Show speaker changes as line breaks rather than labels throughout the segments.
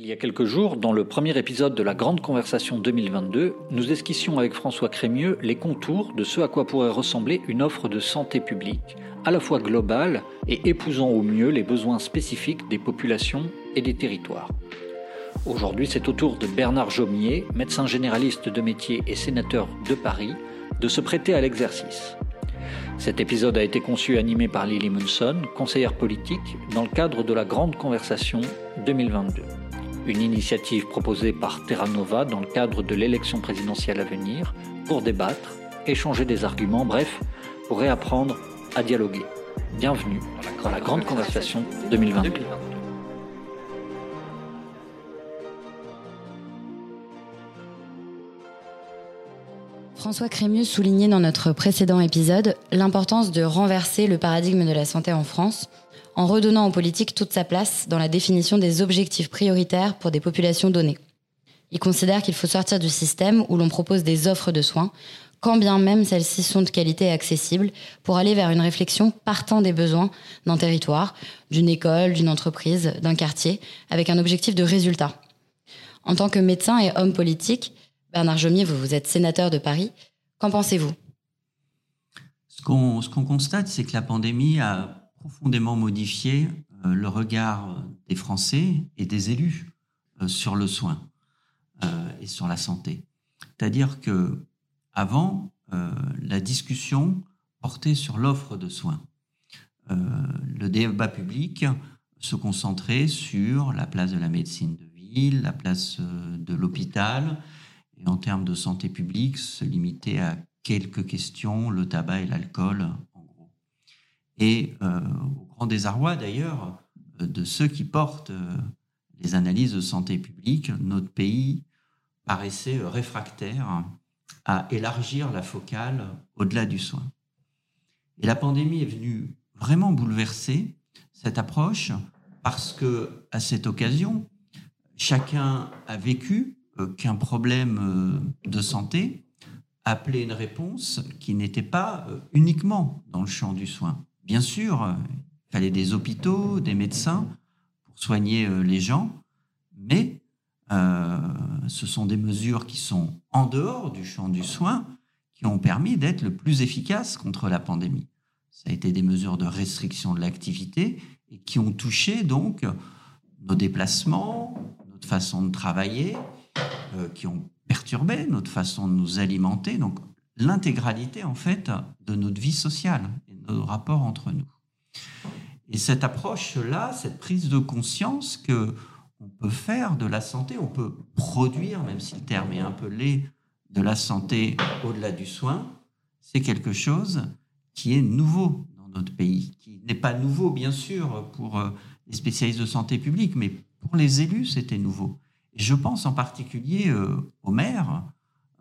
Il y a quelques jours, dans le premier épisode de la Grande Conversation 2022, nous esquissions avec François Crémieux les contours de ce à quoi pourrait ressembler une offre de santé publique, à la fois globale et épousant au mieux les besoins spécifiques des populations et des territoires. Aujourd'hui, c'est au tour de Bernard Jaumier, médecin généraliste de métier et sénateur de Paris, de se prêter à l'exercice. Cet épisode a été conçu et animé par Lily Munson, conseillère politique, dans le cadre de la Grande Conversation 2022 une initiative proposée par Terra Nova dans le cadre de l'élection présidentielle à venir pour débattre, échanger des arguments, bref, pour réapprendre à dialoguer. Bienvenue dans la Grande Conversation 2022.
François Crémieux soulignait dans notre précédent épisode l'importance de renverser le paradigme de la santé en France en redonnant aux politiques toute sa place dans la définition des objectifs prioritaires pour des populations données. Il considère qu'il faut sortir du système où l'on propose des offres de soins, quand bien même celles-ci sont de qualité et accessibles, pour aller vers une réflexion partant des besoins d'un territoire, d'une école, d'une entreprise, d'un quartier, avec un objectif de résultat. En tant que médecin et homme politique, Bernard Jomier, vous, vous êtes sénateur de Paris, qu'en pensez-vous?
Ce qu'on constate, c'est que la pandémie a profondément modifié euh, le regard des Français et des élus euh, sur le soin euh, et sur la santé. C'est-à-dire que avant, la discussion portait sur l'offre de soins. le débat public se concentrait sur la place de la médecine de ville, la place de l'hôpital, et en termes de santé publique, se limitait à quelques questions, le tabac et l'alcool et euh, au grand désarroi d'ailleurs euh, de ceux qui portent euh, les analyses de santé publique, notre pays paraissait réfractaire à élargir la focale au-delà du soin. Et la pandémie est venue vraiment bouleverser cette approche parce que à cette occasion, chacun a vécu qu'un problème de santé appelait une réponse qui n'était pas uniquement dans le champ du soin. Bien sûr, il fallait des hôpitaux, des médecins pour soigner euh, les gens, mais euh, ce sont des mesures qui sont en dehors du champ du soin qui ont permis d'être le plus efficaces contre la pandémie. Ça a été des mesures de restriction de l'activité et qui ont touché donc nos déplacements, notre façon de travailler, euh, qui ont perturbé notre façon de nous alimenter, donc l'intégralité en fait de notre vie sociale nos rapports entre nous. Et cette approche-là, cette prise de conscience que on peut faire de la santé, on peut produire, même si le terme est un peu laid, de la santé au-delà du soin, c'est quelque chose qui est nouveau dans notre pays, qui n'est pas nouveau bien sûr pour euh, les spécialistes de santé publique, mais pour les élus, c'était nouveau. Je pense en particulier euh, aux maires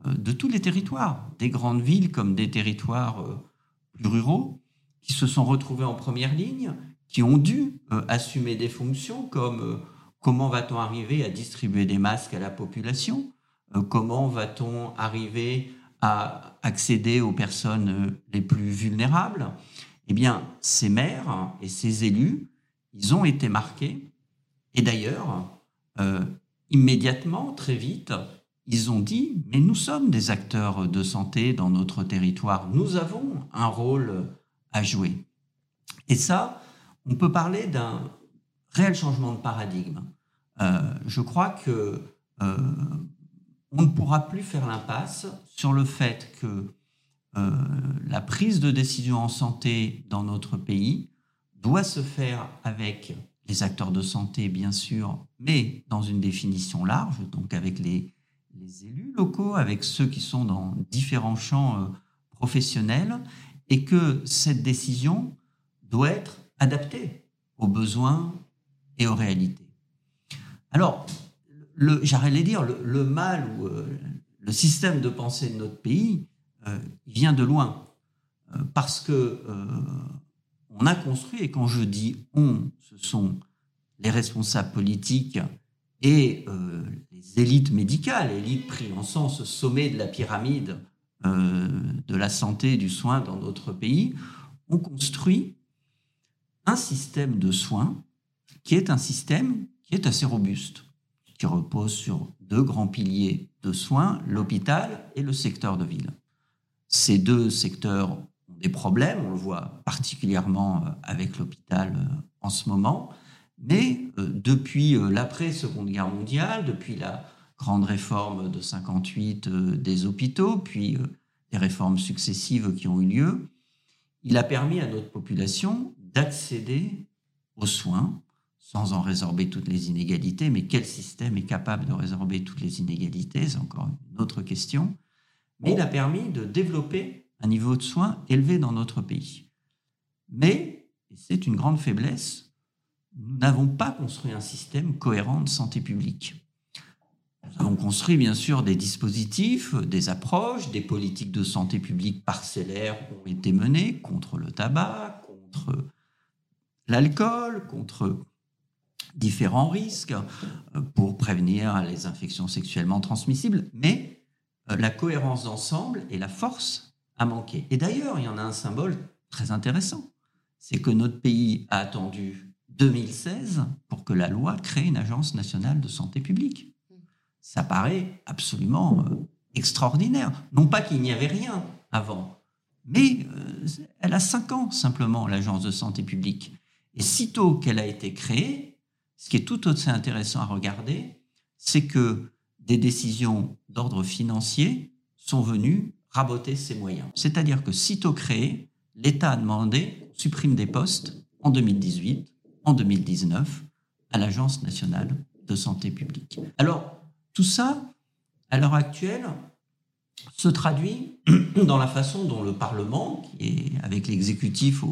euh, de tous les territoires, des grandes villes comme des territoires plus ruraux, qui se sont retrouvés en première ligne, qui ont dû euh, assumer des fonctions comme euh, comment va-t-on arriver à distribuer des masques à la population, euh, comment va-t-on arriver à accéder aux personnes les plus vulnérables? Eh bien, ces maires et ces élus, ils ont été marqués. Et d'ailleurs, immédiatement, très vite, ils ont dit, mais nous sommes des acteurs de santé dans notre territoire, nous avons un rôle à jouer. Et ça, on peut parler d'un réel changement de paradigme. Euh, je crois que euh, on ne pourra plus faire l'impasse sur le fait que euh, la prise de décision en santé dans notre pays doit se faire avec les acteurs de santé, bien sûr, mais dans une définition large, donc avec les, les élus locaux, avec ceux qui sont dans différents champs professionnels, et que cette décision doit être adaptée aux besoins et aux réalités. Alors, j'allais dire, le, mal ou euh, le système de pensée de notre pays, euh, vient de loin. Euh, parce que on a construit, et quand je dis on, ce sont les responsables politiques et les élites médicales, élites pris en sens sommet de la pyramide euh, de la santé et du soin dans notre pays, on construit un système de soins qui est un système qui est assez robuste, qui repose sur deux grands piliers de soins, l'hôpital et le secteur de ville. Ces deux secteurs ont des problèmes, on le voit particulièrement euh, avec l'hôpital euh, en ce moment, mais euh, depuis l'après-seconde guerre mondiale, depuis la grande réforme de 58 des hôpitaux, puis des réformes successives qui ont eu lieu, il a permis à notre population d'accéder aux soins sans en résorber toutes les inégalités. Mais quel système est capable de résorber toutes les inégalités? C'est encore une autre question. Mais il a permis de développer un niveau de soins élevé dans notre pays. Mais, et c'est une grande faiblesse, nous n'avons pas construit un système cohérent de santé publique. Avons construit bien sûr des dispositifs, des approches, des politiques de santé publique parcellaires ont été menées contre le tabac, contre l'alcool, contre différents risques euh, pour prévenir les infections sexuellement transmissibles, mais euh, la cohérence d'ensemble et la force a manqué. Et d'ailleurs, il y en a un symbole très intéressant, c'est que notre pays a attendu 2016 pour que la loi crée une agence nationale de santé publique. Ça paraît absolument euh, extraordinaire. Non pas qu'il n'y avait rien avant, mais elle a cinq ans simplement, l'agence de santé publique. Et sitôt qu'elle a été créée, ce qui est tout aussi intéressant à regarder, c'est que des décisions d'ordre financier sont venues raboter ces moyens. C'est-à-dire que sitôt créé, l'État a demandé, supprime des postes en 2018, en 2019, à l'Agence nationale de santé publique. Alors, tout ça, à l'heure actuelle, se traduit dans la façon dont le Parlement, qui est avec l'exécutif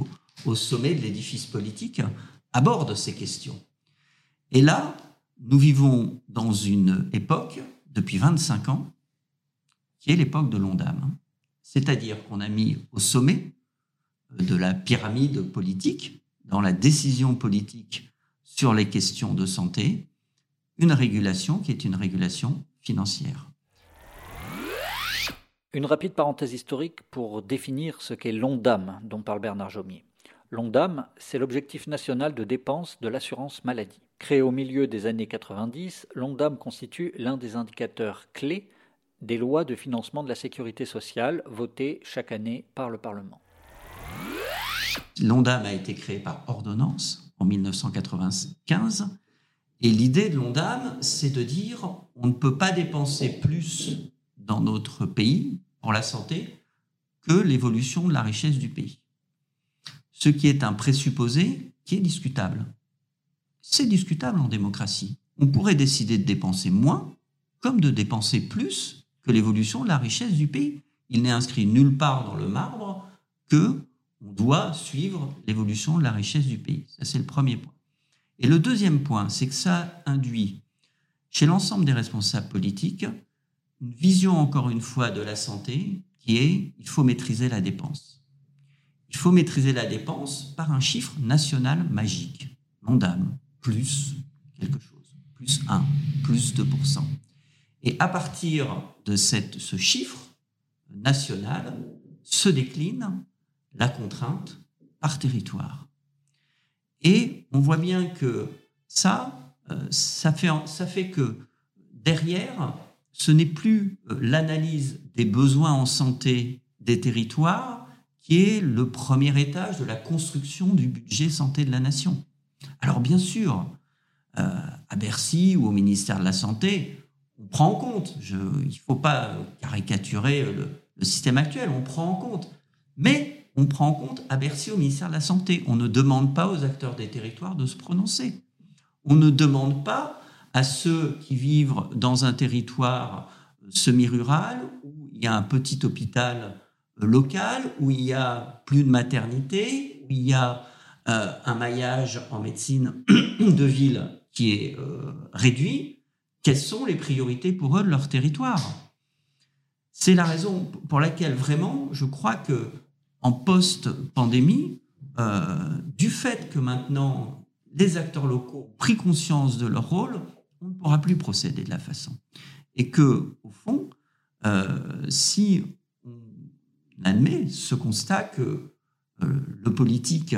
au, sommet de l'édifice politique, aborde ces questions. Et là, nous vivons dans une époque, depuis 25 ans, qui est l'époque de l'ONDAM. C'est-à-dire qu'on a mis au sommet de la pyramide politique, dans la décision politique sur les questions de santé, une régulation qui est une régulation financière.
Une rapide parenthèse historique pour définir ce qu'est l'ONDAM dont parle Bernard Jomier. L'ONDAM, c'est l'objectif national de dépenses de l'assurance maladie. Créé au milieu des années 90, l'ONDAM constitue l'un des indicateurs clés des lois de financement de la sécurité sociale votées chaque année par le Parlement.
L'ONDAM a été créé par ordonnance en 1995 et l'idée de l'ONDAM, c'est de dire on ne peut pas dépenser plus dans notre pays pour la santé que l'évolution de la richesse du pays ce qui est un présupposé qui est discutable. C'est discutable en démocratie. On pourrait décider de dépenser moins comme de dépenser plus que l'évolution de la richesse du pays. Il n'est inscrit nulle part dans le marbre que on doit suivre l'évolution de la richesse du pays. Ça, c'est le premier point. Et le deuxième point, c'est que ça induit chez l'ensemble des responsables politiques une vision, encore une fois, de la santé qui est il faut maîtriser la dépense. Il faut maîtriser la dépense par un chiffre national magique. L'ONDAM, plus quelque chose, plus 1, plus 2%. Et à partir de cette, ce chiffre national, se décline la contrainte par territoire. Et on voit bien que ça, euh, ça fait, que derrière, ce n'est plus euh, l'analyse des besoins en santé des territoires, qui est le premier étage de la construction du budget santé de la nation. Alors bien sûr, euh, à Bercy ou au ministère de la Santé, on prend en compte, je, il ne faut pas caricaturer le, le, système actuel, on prend en compte. Mais on prend en compte à Bercy au ministère de la Santé. On ne demande pas aux acteurs des territoires de se prononcer. On ne demande pas à ceux qui vivent dans un territoire semi-rural où il y a un petit hôpital local où il y a plus de maternité, où il y a euh, un maillage en médecine de ville qui est euh, réduit, quelles sont les priorités pour eux de leur territoire? C'est la raison pour laquelle vraiment je crois que en post-pandémie, euh, du fait que maintenant les acteurs locaux ont pris conscience de leur rôle, on ne pourra plus procéder de la façon. Et que, au fond, si admet ce constat que euh, le politique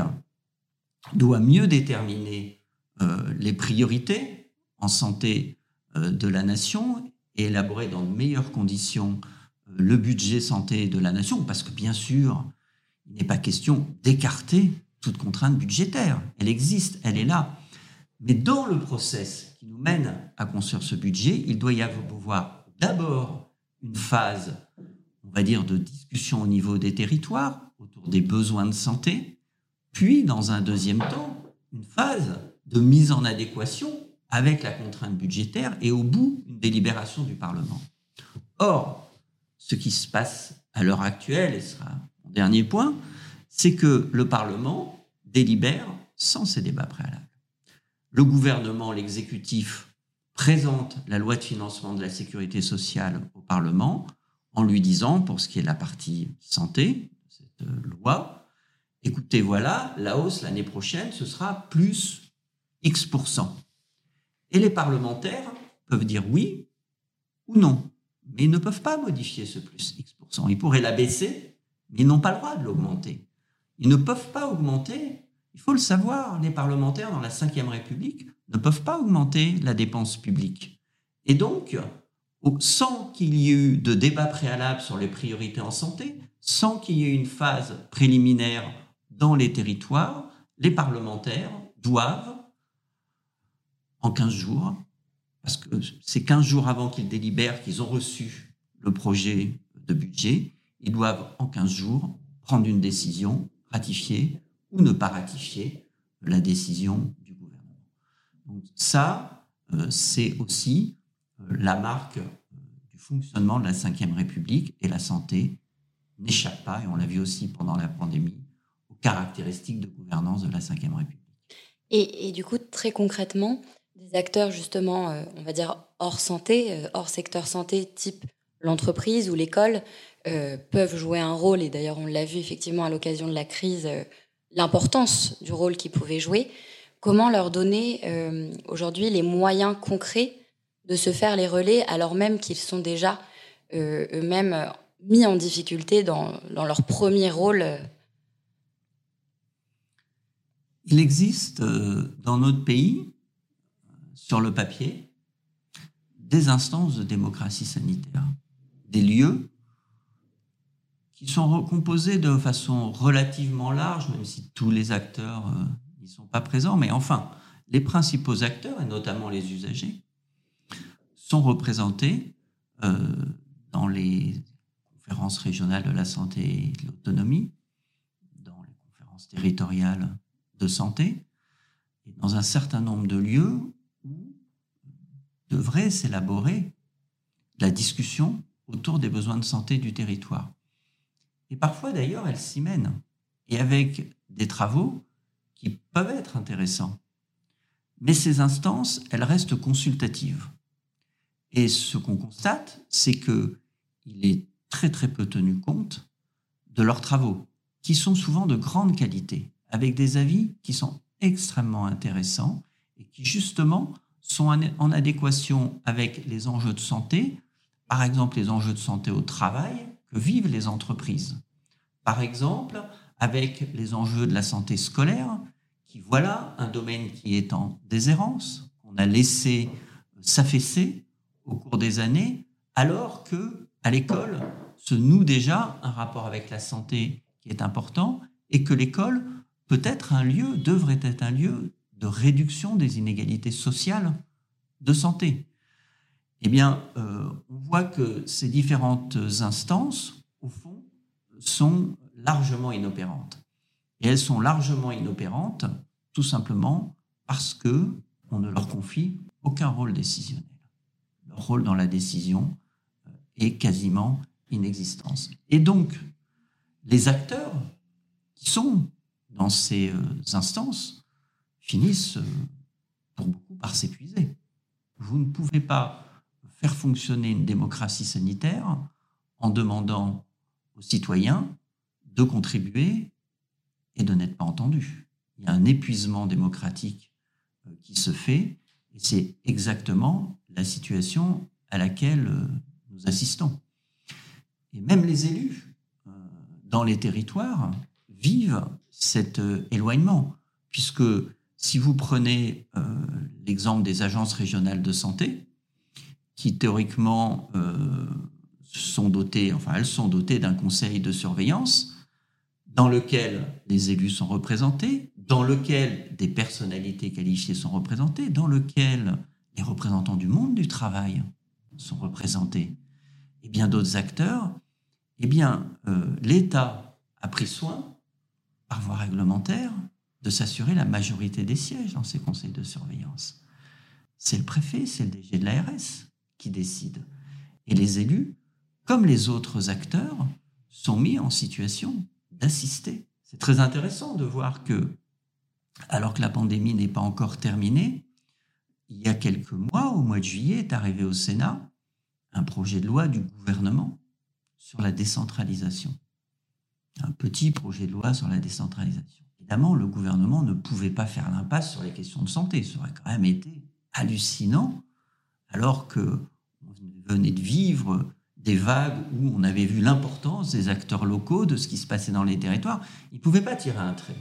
doit mieux déterminer euh, les priorités en santé de la nation et élaborer dans de meilleures conditions le budget santé de la nation, parce que bien sûr, il n'est pas question d'écarter toute contrainte budgétaire. Elle existe, elle est là. Mais dans le process qui nous mène à construire ce budget, il doit y avoir d'abord une phase, on va dire, de discussion au niveau des territoires autour des besoins de santé, puis dans un deuxième temps, une phase de mise en adéquation avec la contrainte budgétaire et au bout, une délibération du Parlement. Or, ce qui se passe à l'heure actuelle, et ce sera dernier point, c'est que le Parlement délibère sans ces débats préalables. Le gouvernement, l'exécutif, présente la loi de financement de la sécurité sociale au Parlement en lui disant, pour ce qui est de la partie santé, cette loi, écoutez, voilà, la hausse l'année prochaine, ce sera plus X%. Et les parlementaires peuvent dire oui ou non, mais ils ne peuvent pas modifier ce plus X%. Ils pourraient la baisser, mais ils n'ont pas le droit de l'augmenter. Ils ne peuvent pas augmenter, il faut le savoir, les parlementaires dans la Ve République ne peuvent pas augmenter la dépense publique. Et donc, sans qu'il y ait eu de débat préalable sur les priorités en santé, sans qu'il y ait une phase préliminaire dans les territoires, les parlementaires doivent, en 15 jours, parce que c'est 15 jours avant qu'ils délibèrent qu'ils ont reçu le projet de budget, ils doivent en 15 jours prendre une décision, ratifier ou ne pas ratifier la décision du gouvernement. Donc ça, euh, c'est aussi euh, la marque euh, du fonctionnement de la Ve République et la santé n'échappe pas, et on l'a vu aussi pendant la pandémie, aux caractéristiques de gouvernance de la Ve République.
Et, et, du coup, très concrètement, des acteurs justement, on va dire, hors santé, hors secteur santé, type l'entreprise ou l'école, peuvent jouer un rôle, et d'ailleurs on l'a vu effectivement à l'occasion de la crise l'importance du rôle qu'ils pouvaient jouer, comment leur donner euh, aujourd'hui les moyens concrets de se faire les relais alors même qu'ils sont déjà euh, eux-mêmes mis en difficulté dans, dans, leur premier rôle
Il existe euh, dans notre pays, sur le papier, des instances de démocratie sanitaire, des lieux qui sont recomposés de façon relativement large, même si tous les acteurs euh, n'y sont pas présents. Mais enfin, les principaux acteurs, et notamment les usagers, sont représentés euh, dans les conférences régionales de la santé et de l'autonomie, dans les conférences territoriales de santé, et dans un certain nombre de lieux où devrait s'élaborer la discussion autour des besoins de santé du territoire. Et parfois, d'ailleurs, elles s'y mènent. Et avec des travaux qui peuvent être intéressants. Mais ces instances, elles restent consultatives. Et ce qu'on constate, c'est que il est très très peu tenu compte de leurs travaux, qui sont souvent de grande qualité, avec des avis qui sont extrêmement intéressants et qui justement sont en adéquation avec les enjeux de santé, par exemple les enjeux de santé au travail, que vivent les entreprises. Par exemple, avec les enjeux de la santé scolaire, qui voilà un domaine qui est en déshérence, qu'on a laissé s'affaisser au cours des années, alors que à l'école se noue déjà un rapport avec la santé qui est important et que l'école peut être un lieu, devrait être un lieu de réduction des inégalités sociales de santé. Eh bien, euh, on voit que ces différentes instances, au fond, sont largement inopérantes. Et elles sont largement inopérantes tout simplement parce que on ne leur confie aucun rôle décisionnel. Leur rôle dans la décision euh, est quasiment inexistant. Et donc, les acteurs qui sont dans ces euh, instances finissent pour beaucoup par s'épuiser. Vous ne pouvez pas faire fonctionner une démocratie sanitaire en demandant aux citoyens de contribuer et de n'être pas entendu. Il y a un épuisement démocratique euh, qui se fait et c'est exactement la situation à laquelle euh, nous assistons. Et même les élus euh, dans les territoires vivent cet éloignement, puisque si vous prenez l'exemple des agences régionales de santé, qui théoriquement sont dotées, enfin elles sont dotées d'un conseil de surveillance dans lequel les élus sont représentés, dans lequel des personnalités qualifiées sont représentées, dans lequel les représentants du monde du travail sont représentés, et bien d'autres acteurs, eh bien, euh, l'État a pris soin, par voie réglementaire, de s'assurer la majorité des sièges dans ces conseils de surveillance. C'est le préfet, c'est le DG de l'ARS qui décide. Et les élus, comme les autres acteurs, sont mis en situation d'assister. C'est très intéressant de voir que, alors que la pandémie n'est pas encore terminée, il y a quelques mois, au mois de juillet, est arrivé au Sénat un projet de loi du gouvernement sur la décentralisation. Un petit projet de loi sur la décentralisation. Évidemment, le gouvernement ne pouvait pas faire l'impasse sur les questions de santé. Ça aurait quand même été hallucinant, alors que on venait de vivre des vagues où on avait vu l'importance des acteurs locaux, de ce qui se passait dans les territoires. Il ne pouvait pas tirer un trait.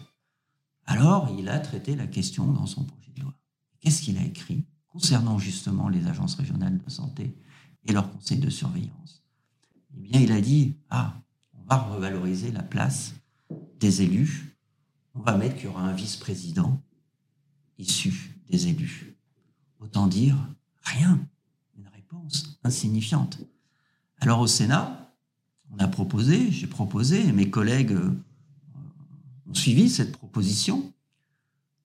Alors, il a traité la question dans son projet de loi. Qu'est-ce qu'il a écrit concernant justement les agences régionales de santé et leur conseil de surveillance? Eh bien, il a dit, ah, on va revaloriser la place des élus, on va mettre qu'il y aura un vice-président issu des élus. Autant dire, rien, une réponse insignifiante. Alors au Sénat, on a proposé, j'ai proposé, et mes collègues euh, ont suivi cette proposition,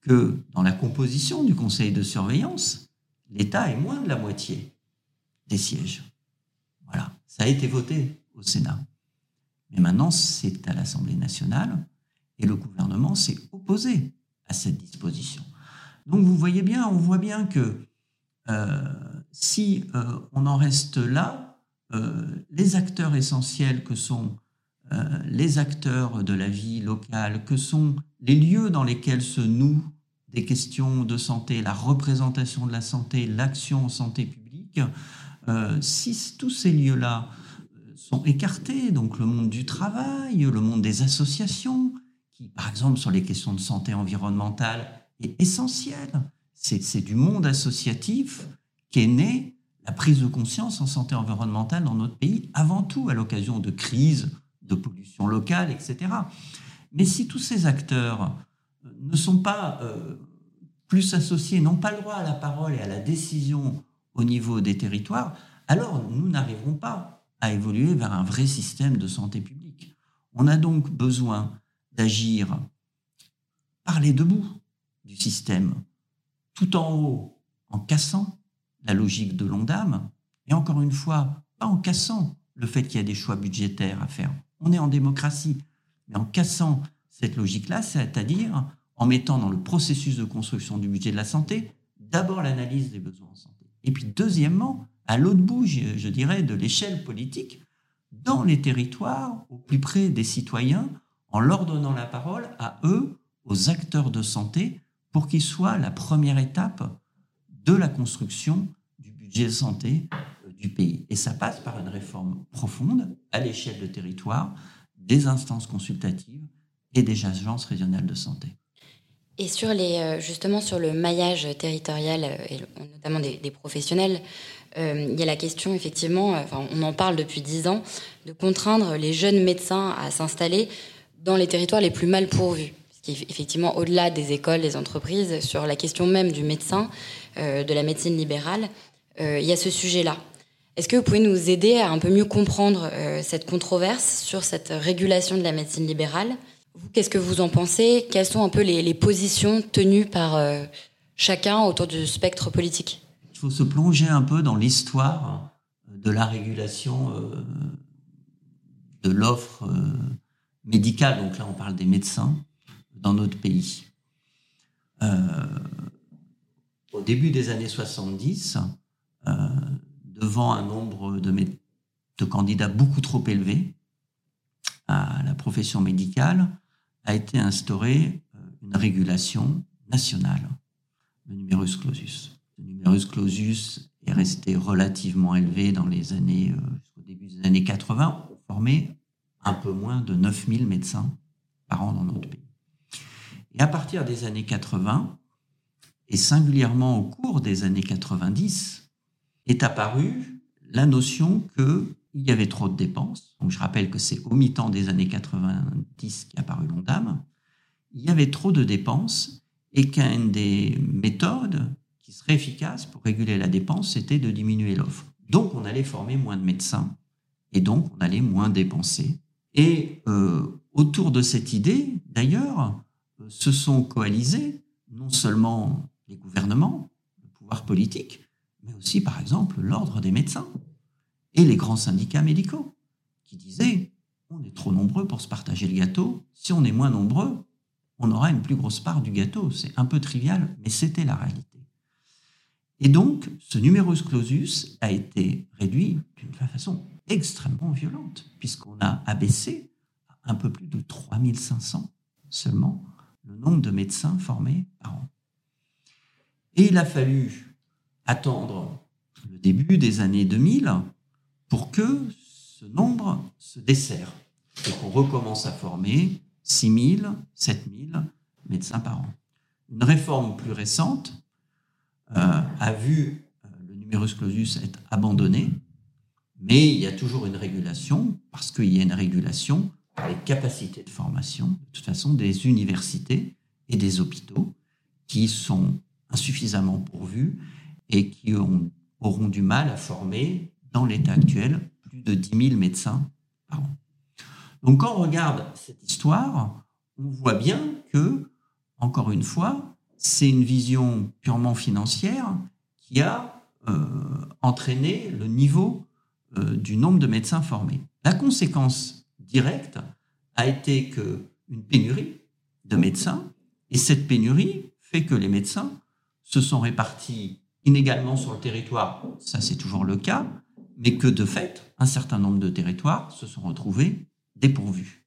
que dans la composition du conseil de surveillance, l'État ait moins de la moitié des sièges. Voilà, ça a été voté au Sénat. Mais maintenant, c'est à l'Assemblée nationale et le gouvernement s'est opposé à cette disposition. Donc vous voyez bien, on voit bien que si euh, on en reste là, euh, les acteurs essentiels que sont euh, les acteurs de la vie locale, que sont les lieux dans lesquels se nouent des questions de santé, la représentation de la santé, l'action en santé publique, euh, si tous ces lieux-là sont écartés, donc le monde du travail, le monde des associations, qui par exemple sur les questions de santé environnementale est essentiel, c'est du monde associatif qui est né la prise de conscience en santé environnementale dans notre pays, avant tout à l'occasion de crises de pollution locale, etc. Mais si tous ces acteurs euh, ne sont pas euh, plus associés, n'ont pas le droit à la parole et à la décision au niveau des territoires, alors nous n'arriverons pas à évoluer vers un vrai système de santé publique. On a donc besoin d'agir par les deux bouts du système, tout en haut, en cassant la logique de l'ONDAM, et encore une fois, pas en cassant le fait qu'il y a des choix budgétaires à faire. On est en démocratie, mais en cassant cette logique-là, c'est-à-dire en mettant dans le processus de construction du budget de la santé d'abord l'analyse des besoins en santé. Et puis deuxièmement, à l'autre bout, je, je dirais, de l'échelle politique, dans les territoires, au plus près des citoyens, en leur donnant la parole à eux, aux acteurs de santé, pour qu'ils soient la première étape de la construction du budget de santé euh, du pays. Et ça passe par une réforme profonde à l'échelle de territoire, des instances consultatives et des agences régionales de santé.
Et sur euh, justement sur le maillage territorial, euh, et notamment des, professionnels, il y a la question, effectivement, on en parle depuis dix ans, de contraindre les jeunes médecins à s'installer dans les territoires les plus mal pourvus qui est effectivement au-delà des écoles, des entreprises, sur la question même du médecin, euh, de la médecine libérale, euh, il y a ce sujet-là. Est-ce que vous pouvez nous aider à un peu mieux comprendre euh, cette controverse sur cette régulation de la médecine libérale? Qu'est-ce que vous en pensez? Quelles sont un peu les, les positions tenues par chacun autour du spectre politique?
Il faut se plonger un peu dans l'histoire de la régulation de l'offre médicale. Donc là, on parle des médecins dans notre pays. Euh, au début des années 70, euh, devant un nombre de, candidats beaucoup trop élevé à la profession médicale, a été instaurée euh, une régulation nationale, le numerus clausus. Le numerus clausus est resté relativement élevé dans les années, au début des années 80, pour former un peu moins de 9000 médecins par an dans notre pays. Et à partir des années 80, et singulièrement au cours des années 90, est apparue la notion qu'il y avait trop de dépenses. Donc je rappelle que c'est au mi-temps des années 90 qu'a apparu l'ONDAM. Il y avait trop de dépenses et qu'une des méthodes qui serait efficace pour réguler la dépense, c'était de diminuer l'offre. Donc on allait former moins de médecins et donc on allait moins dépenser. Et euh, autour de cette idée, d'ailleurs, se sont coalisés non seulement les gouvernements, le pouvoir politique, mais aussi, par exemple, l'ordre des médecins et les grands syndicats médicaux, qui disaient on est trop nombreux pour se partager le gâteau. Si on est moins nombreux, on aura une plus grosse part du gâteau. C'est un peu trivial, mais c'était la réalité. Et donc, ce numerus clausus a été réduit d'une façon extrêmement violente, puisqu'on a abaissé un peu plus de 3500 seulement le nombre de médecins formés par an. Et il a fallu attendre le début des années 2000 pour que ce nombre se desserre et qu'on recommence à former 6 000, 7 000 médecins par an. Une réforme plus récente euh, a vu euh, le numerus clausus être abandonné, mais il y a toujours une régulation, parce qu'il y a une régulation les capacités de formation, de toute façon, des universités et des hôpitaux qui sont insuffisamment pourvus et qui auront du mal à former, dans l'état actuel, plus de 10 000 médecins par an. Donc quand on regarde cette histoire, on voit bien que, encore une fois, c'est une vision purement financière qui a euh, entraîné le niveau euh, du nombre de médecins formés. La conséquence directe a été que une pénurie de médecins, et cette pénurie fait que les médecins se sont répartis inégalement sur le territoire, ça c'est toujours le cas, mais que de fait, un certain nombre de territoires se sont retrouvés dépourvus.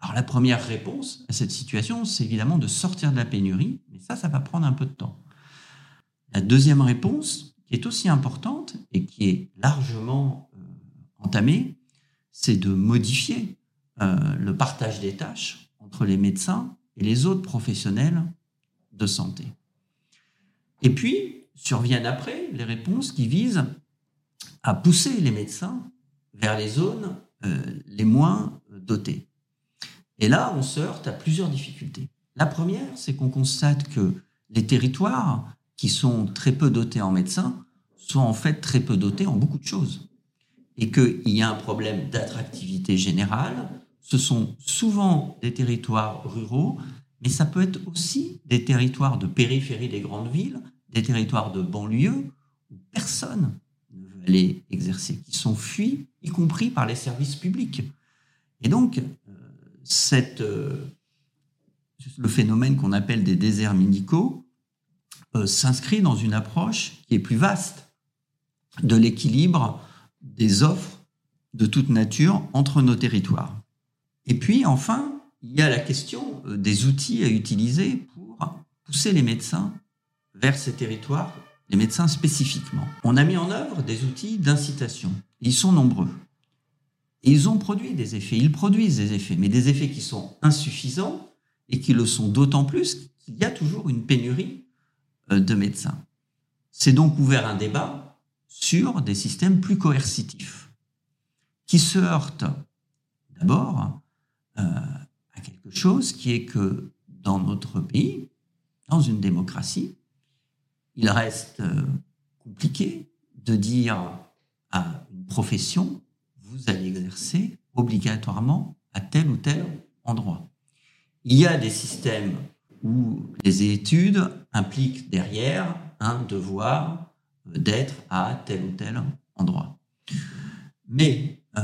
Alors la première réponse à cette situation, c'est évidemment de sortir de la pénurie, mais ça, ça va prendre un peu de temps. La deuxième réponse, qui est aussi importante et qui est largement euh, entamée, c'est de modifier euh, le partage des tâches entre les médecins et les autres professionnels de santé. Et puis, surviennent après les réponses qui visent à pousser les médecins vers les zones euh, les moins dotées. Et là, on se heurte à plusieurs difficultés. La première, c'est qu'on constate que les territoires qui sont très peu dotés en médecins sont en fait très peu dotés en beaucoup de choses. Et qu'il y a un problème d'attractivité générale. Ce sont souvent des territoires ruraux, mais ça peut être aussi des territoires de périphérie des grandes villes, des territoires de banlieue où personne ne veut aller exercer, qui sont fuis, y compris par les services publics. Et donc, euh, euh, le phénomène qu'on appelle des déserts médicaux euh, s'inscrit dans une approche qui est plus vaste de l'équilibre des offres de toute nature entre nos territoires. Et puis, enfin, il y a la question des outils à utiliser pour pousser les médecins vers ces territoires, les médecins spécifiquement. On a mis en œuvre des outils d'incitation. Ils sont nombreux. Ils ont produit des effets, ils produisent des effets, mais des effets qui sont insuffisants et qui le sont d'autant plus qu'il y a toujours une pénurie euh, de médecins. C'est donc ouvert un débat sur des systèmes plus coercitifs, qui se heurtent d'abord euh, à quelque chose qui est que dans notre pays, dans une démocratie, il reste euh, compliqué de dire à une profession, vous allez exercer obligatoirement à tel ou tel endroit. Il y a des systèmes où les études impliquent derrière un devoir d'être à tel ou tel endroit. Mais euh,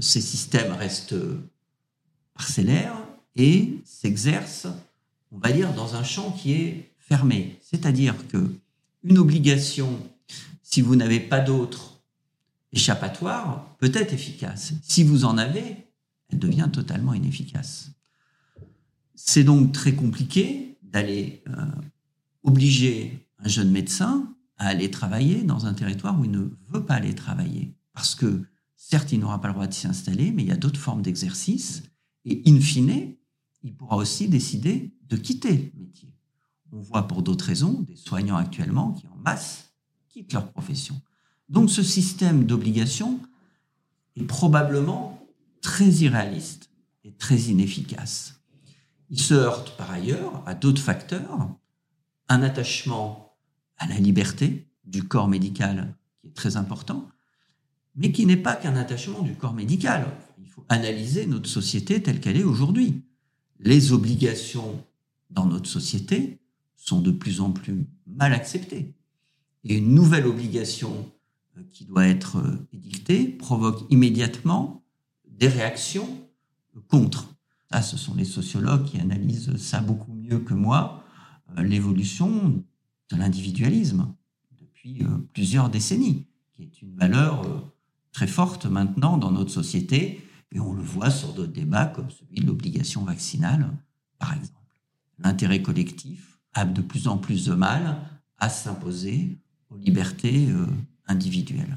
ces systèmes restent parcellaires et s'exercent, on va dire, dans un champ qui est fermé. C'est-à-dire que une obligation, si vous n'avez pas d'autre échappatoire, peut être efficace. Si vous en avez, elle devient totalement inefficace. C'est donc très compliqué d'aller euh, obliger un jeune médecin à aller travailler dans un territoire où il ne veut pas aller travailler. Parce que, certes, il n'aura pas le droit de s'y installer, mais il y a d'autres formes d'exercice. Et in fine, il pourra aussi décider de quitter le métier. On voit pour d'autres raisons des soignants actuellement qui en masse quittent leur profession. Donc ce système d'obligation est probablement très irréaliste et très inefficace. Il se heurte par ailleurs à d'autres facteurs, un attachement à la liberté du corps médical qui est très important, mais qui n'est pas qu'un attachement du corps médical. Il faut analyser notre société telle qu'elle est aujourd'hui. Les obligations dans notre société sont de plus en plus mal acceptées. Et une nouvelle obligation euh, qui doit être euh, édictée provoque immédiatement des réactions contre. Ça, ce sont les sociologues qui analysent ça beaucoup mieux que moi, euh, l'évolution de l'individualisme depuis plusieurs décennies, qui est une valeur très forte maintenant dans notre société, et on le voit sur d'autres débats comme celui de l'obligation vaccinale, par exemple. L'intérêt collectif a de plus en plus de mal à s'imposer aux libertés euh, individuelles.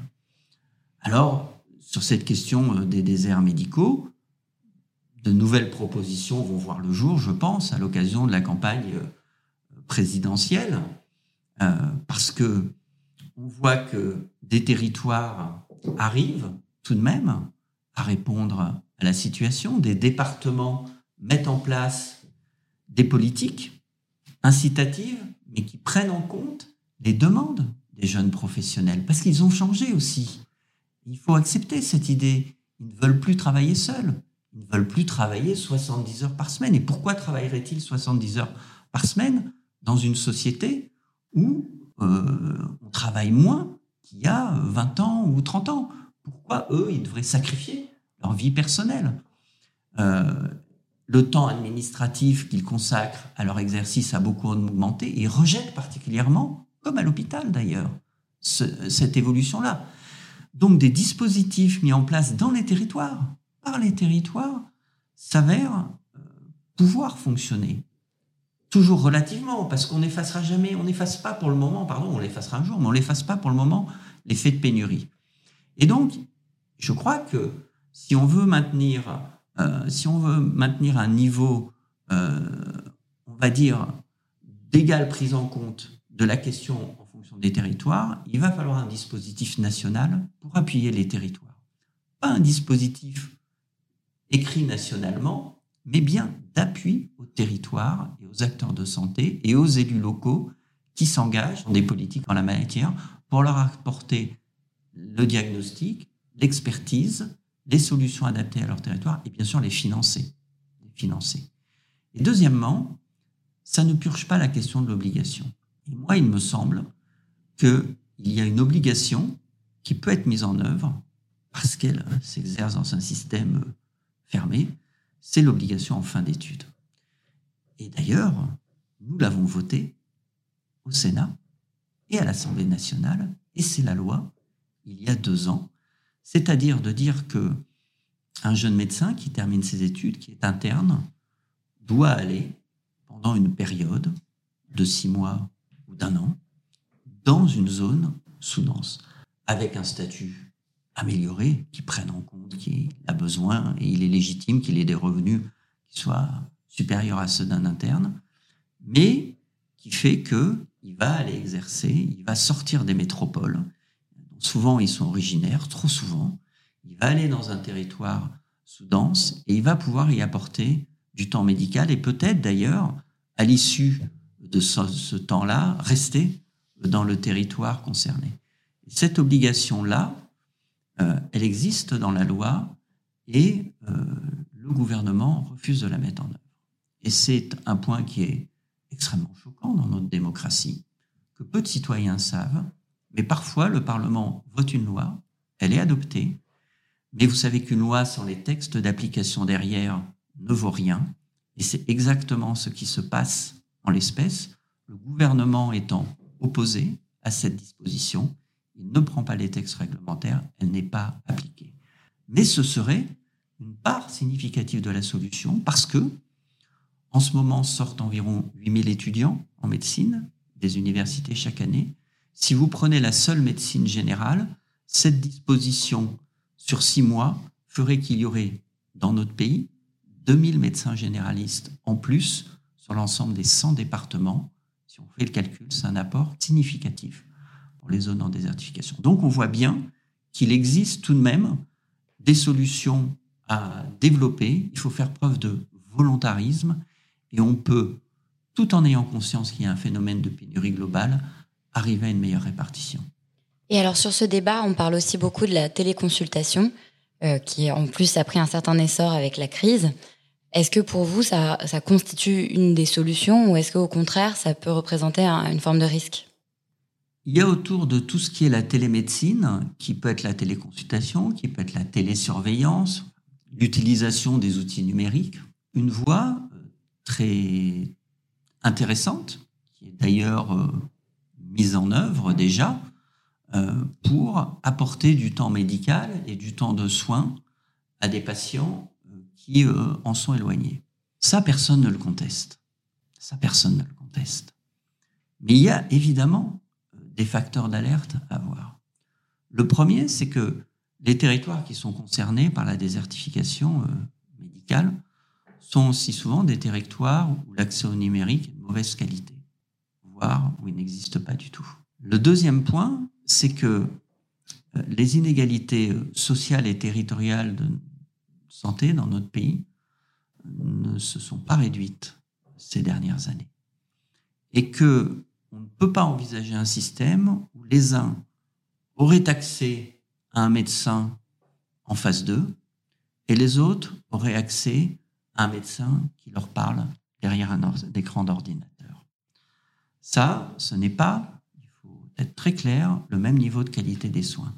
Alors, sur cette question euh, des déserts médicaux, de nouvelles propositions vont voir le jour, je pense, à l'occasion de la campagne euh, parce que on voit que des territoires arrivent tout de même à répondre à la situation, des départements mettent en place des politiques incitatives, mais qui prennent en compte les demandes des jeunes professionnels, parce qu'ils ont changé aussi. Il faut accepter cette idée. Ils ne veulent plus travailler seuls. Ils ne veulent plus travailler 70 heures par semaine. Et pourquoi travailleraient-ils 70 heures par semaine dans une société où euh, on travaille moins qu'il y a 20 ans ou 30 ans Pourquoi eux, ils devraient sacrifier leur vie personnelle? Euh, le temps administratif qu'ils consacrent à leur exercice a beaucoup augmenté et rejettent particulièrement, comme à l'hôpital d'ailleurs, cette évolution-là. Donc des dispositifs mis en place dans les territoires, par les territoires, s'avèrent euh, pouvoir fonctionner. Toujours relativement, parce qu'on n'effacera jamais, on n'efface pas pour le moment, pardon, on l'effacera un jour, mais on n'efface pas pour le moment l'effet de pénurie. Et donc, je crois que si on veut maintenir euh, si on veut maintenir un niveau, euh, on va dire, d'égale prise en compte de la question en fonction des territoires, il va falloir un dispositif national pour appuyer les territoires. Pas un dispositif écrit nationalement, mais bien d'appui aux territoires et aux acteurs de santé et aux élus locaux qui s'engagent dans des politiques en la matière pour leur apporter le diagnostic, l'expertise, les solutions adaptées à leur territoire et bien sûr les financer. Les financer. Et deuxièmement, ça ne purge pas la question de l'obligation. Et moi, il me semble qu'il y a une obligation qui peut être mise en œuvre parce qu'elle s'exerce dans un système fermé, c'est l'obligation en fin d'études. Et d'ailleurs, nous l'avons voté au Sénat et à l'Assemblée nationale, et c'est la loi, il y a deux ans, c'est-à-dire de dire que un jeune médecin qui termine ses études, qui est interne, doit aller pendant une période de six mois ou d'un an dans une zone sous-dense, avec un statut amélioré qui prenne en compte qu'il a besoin et il est légitime qu'il ait des revenus qui soient supérieurs à ceux d'un interne, mais qui fait que il va aller exercer, il va sortir des métropoles souvent ils sont originaires, trop souvent. Il va aller dans un territoire sous-dense et il va pouvoir y apporter du temps médical et peut-être d'ailleurs, à l'issue de ce, temps-là, rester dans le territoire concerné. Cette obligation-là, euh, elle existe dans la loi et euh, le gouvernement refuse de la mettre en œuvre. Et c'est un point qui est extrêmement choquant dans notre démocratie, que peu de citoyens savent, mais parfois, le Parlement vote une loi, elle est adoptée, mais vous savez qu'une loi sans les textes d'application derrière ne vaut rien. Et c'est exactement ce qui se passe en l'espèce. Le gouvernement étant opposé à cette disposition, il ne prend pas les textes réglementaires, elle n'est pas appliquée. Mais ce serait une part significative de la solution parce que, en ce moment, sortent environ 8000 étudiants en médecine des universités chaque année. Si vous prenez la seule médecine générale, cette disposition sur six mois ferait qu'il y aurait dans notre pays 2000 médecins généralistes en plus sur l'ensemble des 100 départements. Si on fait le calcul, c'est un apport significatif les zones en désertification. Donc on voit bien qu'il existe tout de même des solutions à développer. Il faut faire preuve de volontarisme et on peut, tout en ayant conscience qu'il y a un phénomène de pénurie globale, arriver à une meilleure répartition.
Et alors sur ce débat, on parle aussi beaucoup de la téléconsultation, euh, qui en plus a pris un certain essor avec la crise. Est-ce que pour vous, ça, constitue une des solutions ou est-ce qu'au contraire, ça peut représenter une forme de risque?
Il y a autour de tout ce qui est la télémédecine, qui peut être la téléconsultation, qui peut être la télésurveillance, l'utilisation des outils numériques, une voie euh, très intéressante, qui est d'ailleurs euh, mise en œuvre déjà, euh, pour apporter du temps médical et du temps de soins à des patients qui en sont éloignés. Ça, personne ne le conteste. Ça, personne ne le conteste. Mais il y a évidemment des facteurs d'alerte à voir. Le premier, c'est que les territoires qui sont concernés par la désertification médicale sont aussi souvent des territoires où l'accès au numérique est de mauvaise qualité, voire où il n'existe pas du tout. Le deuxième point, c'est que euh, les inégalités euh, sociales et territoriales de santé dans notre pays ne se sont pas réduites ces dernières années. Et que on ne peut pas envisager un système où les uns auraient accès à un médecin en face d'eux et les autres auraient accès à un médecin qui leur parle derrière un écran d'ordinateur. Ça, ce n'est pas être très clair, le même niveau de qualité des soins.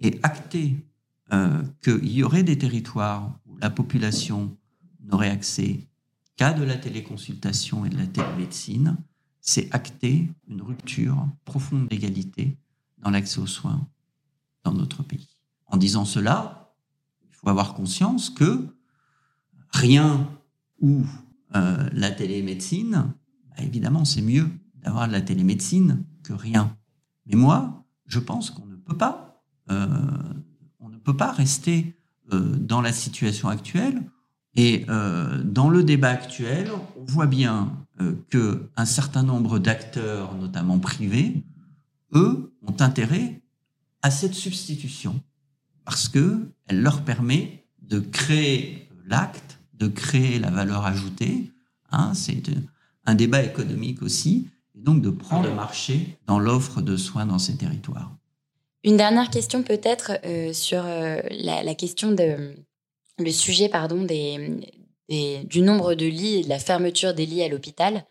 Et acter euh, qu'il y aurait des territoires où la population n'aurait accès qu'à de la téléconsultation et de la télémédecine, c'est acter une rupture profonde d'égalité dans l'accès aux soins dans notre pays. En disant cela, il faut avoir conscience que rien ou euh, la télémédecine, bah, évidemment, c'est mieux d'avoir de la télémédecine rien. Mais moi, je pense qu'on ne peut pas, euh, on ne peut pas rester euh, dans la situation actuelle. Et dans le débat actuel, on voit bien que un certain nombre d'acteurs, notamment privés, eux, ont intérêt à cette substitution parce que elle leur permet de créer l'acte, de créer la valeur ajoutée. Hein, c'est un débat économique aussi et donc de prendre le marché dans l'offre de soins dans ces territoires.
Une dernière question peut-être euh, sur euh, la, question de le sujet pardon des, du nombre de lits et de la fermeture des lits à l'hôpital.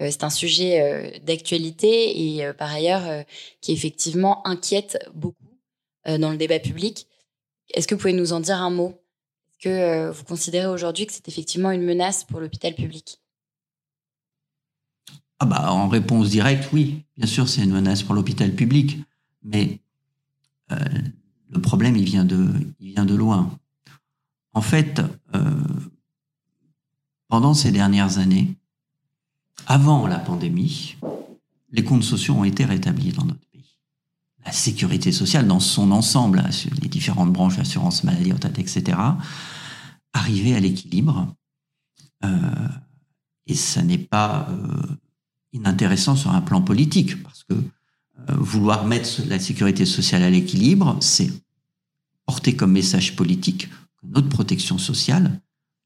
Euh, c'est un sujet d'actualité et par ailleurs qui effectivement inquiète beaucoup dans le débat public. Est-ce que vous pouvez nous en dire un mot? Est-ce que vous considérez aujourd'hui que c'est effectivement une menace pour l'hôpital public?
Ah bah, en réponse directe, oui, bien sûr, c'est une menace pour l'hôpital public, mais euh, le problème, il vient de, il vient de loin. En fait, euh, pendant ces dernières années, avant la pandémie, les comptes sociaux ont été rétablis dans notre pays. La sécurité sociale, dans son ensemble, les différentes branches, assurance maladie, etc., arrivait à l'équilibre. Euh, et ça n'est pas inintéressant sur un plan politique, parce que euh, vouloir mettre la sécurité sociale à l'équilibre, c'est porter comme message politique que notre protection sociale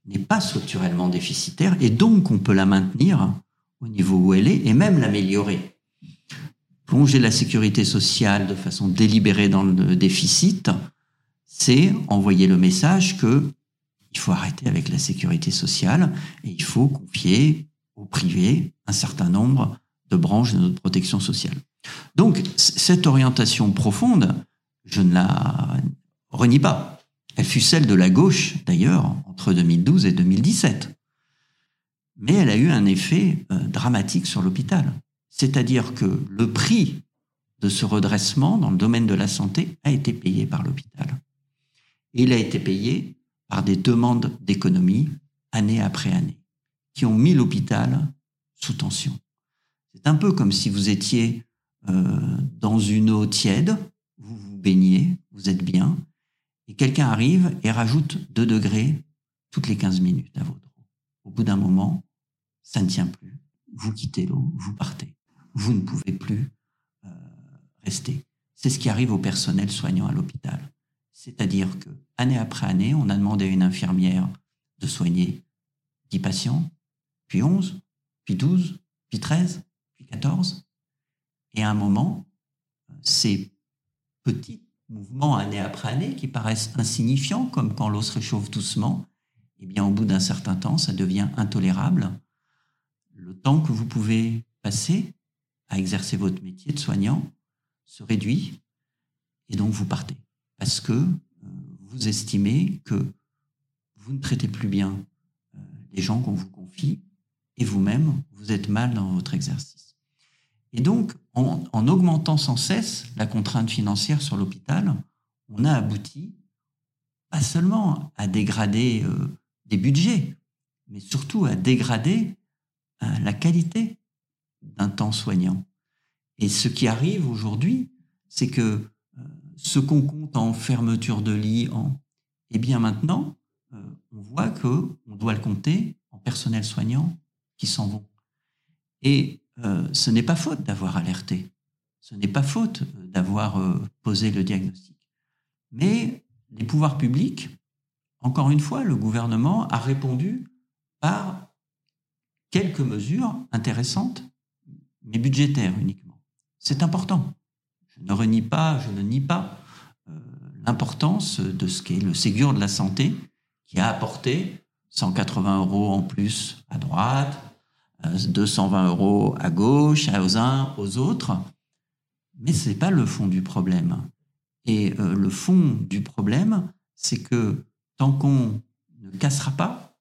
n'est pas structurellement déficitaire et donc on peut la maintenir au niveau où elle est et même l'améliorer. Plonger la sécurité sociale de façon délibérée dans le déficit, c'est envoyer le message que il faut arrêter avec la sécurité sociale et il faut confier au privé un certain nombre de branches de notre protection sociale. Donc, cette orientation profonde, je ne la renie pas. Elle fut celle de la gauche, d'ailleurs, entre 2012 et 2017. Mais elle a eu un effet euh, dramatique sur l'hôpital. C'est-à-dire que le prix de ce redressement dans le domaine de la santé a été payé par l'hôpital. Et il a été payé par des demandes d'économie année après année qui ont mis l'hôpital sous tension. C'est un peu comme si vous étiez euh, dans une eau tiède, vous vous baignez, vous êtes bien, et quelqu'un arrive et rajoute 2 degrés toutes les 15 minutes à votre eau. Au bout d'un moment, ça ne tient plus. Vous quittez l'eau, vous partez. Vous ne pouvez plus euh, rester. C'est ce qui arrive au personnel soignant à l'hôpital. C'est-à-dire que année après année, on a demandé à une infirmière de soigner 10 patients, puis 11, puis 12, puis 13, puis 14. Et à un moment, ces petits mouvements année après année qui paraissent insignifiants, comme quand l'eau se réchauffe doucement, eh bien, au bout d'un certain temps, ça devient intolérable. Le temps que vous pouvez passer à exercer votre métier de soignant se réduit et donc vous partez. Parce que euh, vous estimez que vous ne traitez plus bien euh, les gens qu'on vous confie et vous-même, vous êtes mal dans votre exercice. Et donc, en, augmentant sans cesse la contrainte financière sur l'hôpital, on a abouti pas seulement à dégrader euh, des budgets, mais surtout à dégrader la qualité d'un temps soignant. Et ce qui arrive aujourd'hui, c'est que euh, ce qu'on compte en fermeture de lit, en, eh bien maintenant, euh, on voit que on doit le compter en personnel soignant qui s'en vont. Et euh, ce n'est pas faute d'avoir alerté, ce n'est pas faute d'avoir posé le diagnostic. Mais les pouvoirs publics, encore une fois, le gouvernement a répondu par quelques mesures intéressantes mais budgétaire uniquement. C'est important. Je ne renie pas, je ne nie pas euh, l'importance de ce qu'est le Ségur de la santé, qui a apporté 180 euros en plus à droite, 220 euh, euros à gauche, aux uns, aux autres. Mais ce n'est pas le fond du problème. Et euh, le fond du problème, c'est que tant qu'on ne cassera pas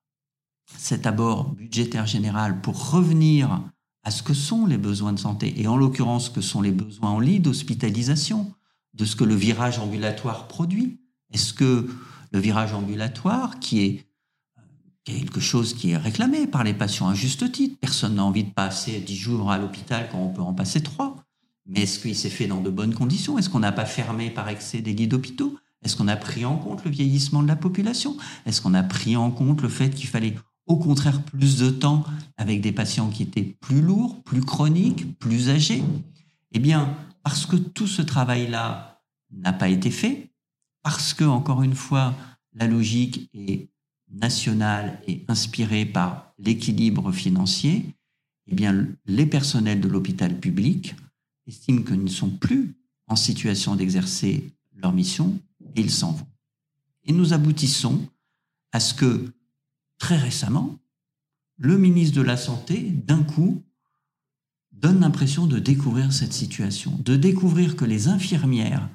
cet abord budgétaire général pour revenir à ce que sont les besoins de santé, et en l'occurrence ce que sont les besoins en lit d'hospitalisation, de ce que le virage ambulatoire produit. Est-ce que le virage ambulatoire, qui est quelque chose qui est réclamé par les patients à juste titre, personne n'a envie de passer dix jours à l'hôpital quand on peut en passer trois, mais est-ce qu'il s'est fait dans de bonnes conditions? Est-ce qu'on n'a pas fermé par excès des lits d'hôpitaux? Est-ce qu'on a pris en compte le vieillissement de la population? Est-ce qu'on a pris en compte le fait qu'il fallait au contraire plus de temps avec des patients qui étaient plus lourds, plus chroniques, plus âgés? Eh bien, parce que tout ce travail-là n'a pas été fait, parce que, encore une fois, la logique est nationale et inspirée par l'équilibre financier, eh bien, les personnels de l'hôpital public estiment qu'ils ne sont plus en situation d'exercer leur mission et ils s'en vont. Et nous aboutissons à ce que très récemment, le ministre de la Santé, d'un coup, donne l'impression de découvrir cette situation, de découvrir que les infirmières,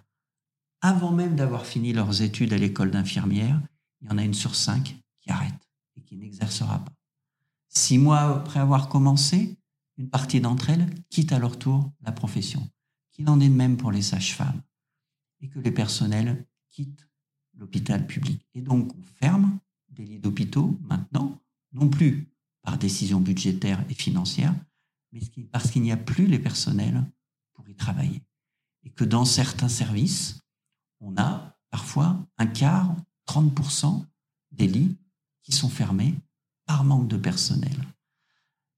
avant même d'avoir fini leurs études à l'école d'infirmière, il y en a une sur cinq qui arrête et qui n'exercera pas. Six mois après avoir commencé, une partie d'entre elles quitte à leur tour la profession, qu'il en est de même pour les sages-femmes, et que les personnels quittent l'hôpital public. Et donc on ferme des lits d'hôpitaux maintenant, non plus par décision budgétaire et financière, mais parce qu'il n'y a plus les personnels pour y travailler. Et que dans certains services, on a parfois un quart, 30% des lits qui sont fermés par manque de personnel.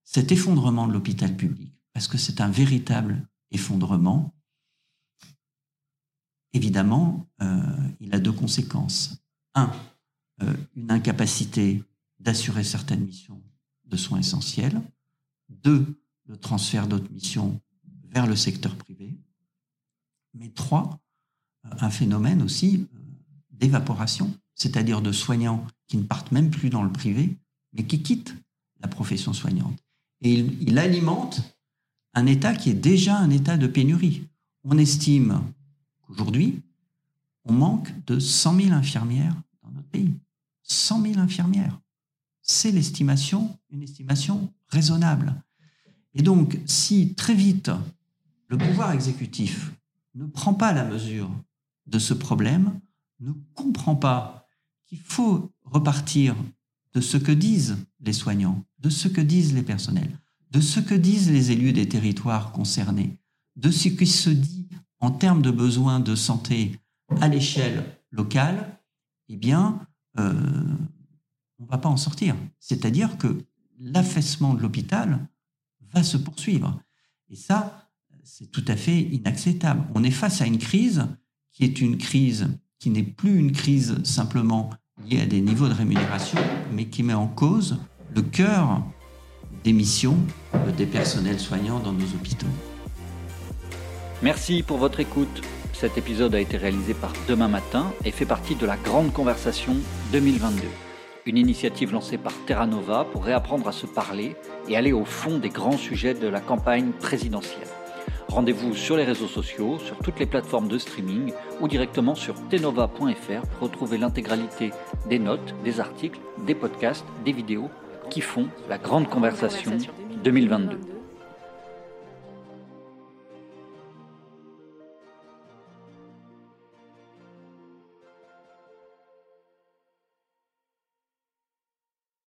Cet effondrement de l'hôpital public, parce que c'est un véritable effondrement, évidemment, euh, il a deux conséquences. Un, euh, une incapacité d'assurer certaines missions de soins essentiels. Deux, le transfert d'autres missions vers le secteur privé. Mais trois, euh, un phénomène aussi d'évaporation, c'est-à-dire de soignants qui ne partent même plus dans le privé, mais qui quittent la profession soignante. Et il, alimente un état qui est déjà un état de pénurie. On estime qu'aujourd'hui, on manque de 100 000 infirmières dans notre pays. 100 000 infirmières. C'est l'estimation, une estimation raisonnable. Et donc, si très vite, le pouvoir exécutif ne prend pas la mesure de ce problème, ne comprend pas qu'il faut repartir de ce que disent les soignants, de ce que disent les personnels, de ce que disent les élus des territoires concernés, de ce qui se dit en termes de besoins de santé à l'échelle locale, eh bien, euh, on ne va pas en sortir. C'est-à-dire que l'affaissement de l'hôpital va se poursuivre. Et ça, c'est tout à fait inacceptable. On est face à une crise qui est une crise qui n'est plus une crise simplement liée à des niveaux de rémunération, mais qui met en cause le cœur des missions des personnels soignants dans nos hôpitaux.
Merci pour votre écoute. Cet épisode a été réalisé par Demain Matin et fait partie de la Grande Conversation 2022, une initiative lancée par Terra Nova pour réapprendre à se parler et aller au fond des grands sujets de la campagne présidentielle. Rendez-vous sur les réseaux sociaux, sur toutes les plateformes de streaming ou directement sur tenova.fr pour retrouver l'intégralité des notes, des articles, des podcasts, des vidéos qui font la Grande Conversation 2022.